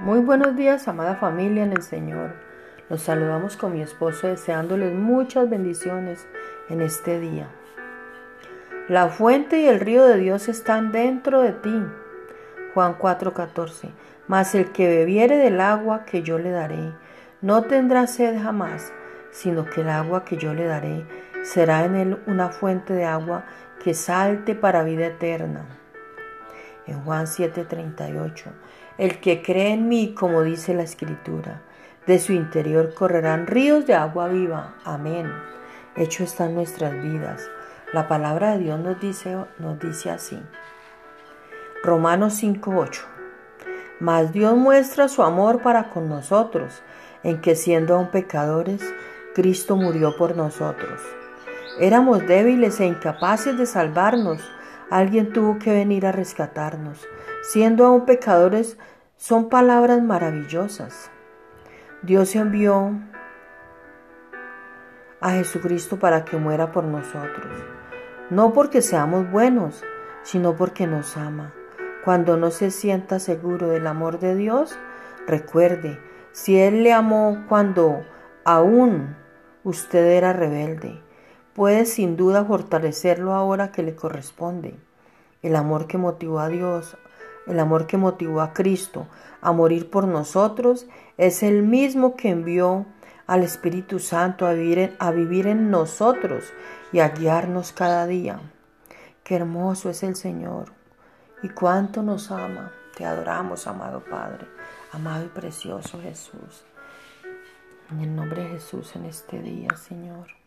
Muy buenos días, amada familia en el Señor. Los saludamos con mi esposo deseándoles muchas bendiciones en este día. La fuente y el río de Dios están dentro de ti. Juan 4:14. Mas el que bebiere del agua que yo le daré, no tendrá sed jamás, sino que el agua que yo le daré será en él una fuente de agua que salte para vida eterna. En Juan 7:38 el que cree en mí, como dice la Escritura, de su interior correrán ríos de agua viva. Amén. Hecho está en nuestras vidas. La palabra de Dios nos dice, nos dice así. Romanos 5:8. Mas Dios muestra su amor para con nosotros, en que siendo aún pecadores, Cristo murió por nosotros. Éramos débiles e incapaces de salvarnos. Alguien tuvo que venir a rescatarnos siendo aún pecadores, son palabras maravillosas. Dios envió a Jesucristo para que muera por nosotros, no porque seamos buenos, sino porque nos ama. Cuando no se sienta seguro del amor de Dios, recuerde, si Él le amó cuando aún usted era rebelde, puede sin duda fortalecerlo ahora que le corresponde. El amor que motivó a Dios el amor que motivó a Cristo a morir por nosotros es el mismo que envió al Espíritu Santo a vivir, en, nosotros y a guiarnos cada día. Qué hermoso es el Señor y cuánto nos ama. Te adoramos, amado Padre, amado y precioso Jesús. En el nombre de Jesús en este día, Señor.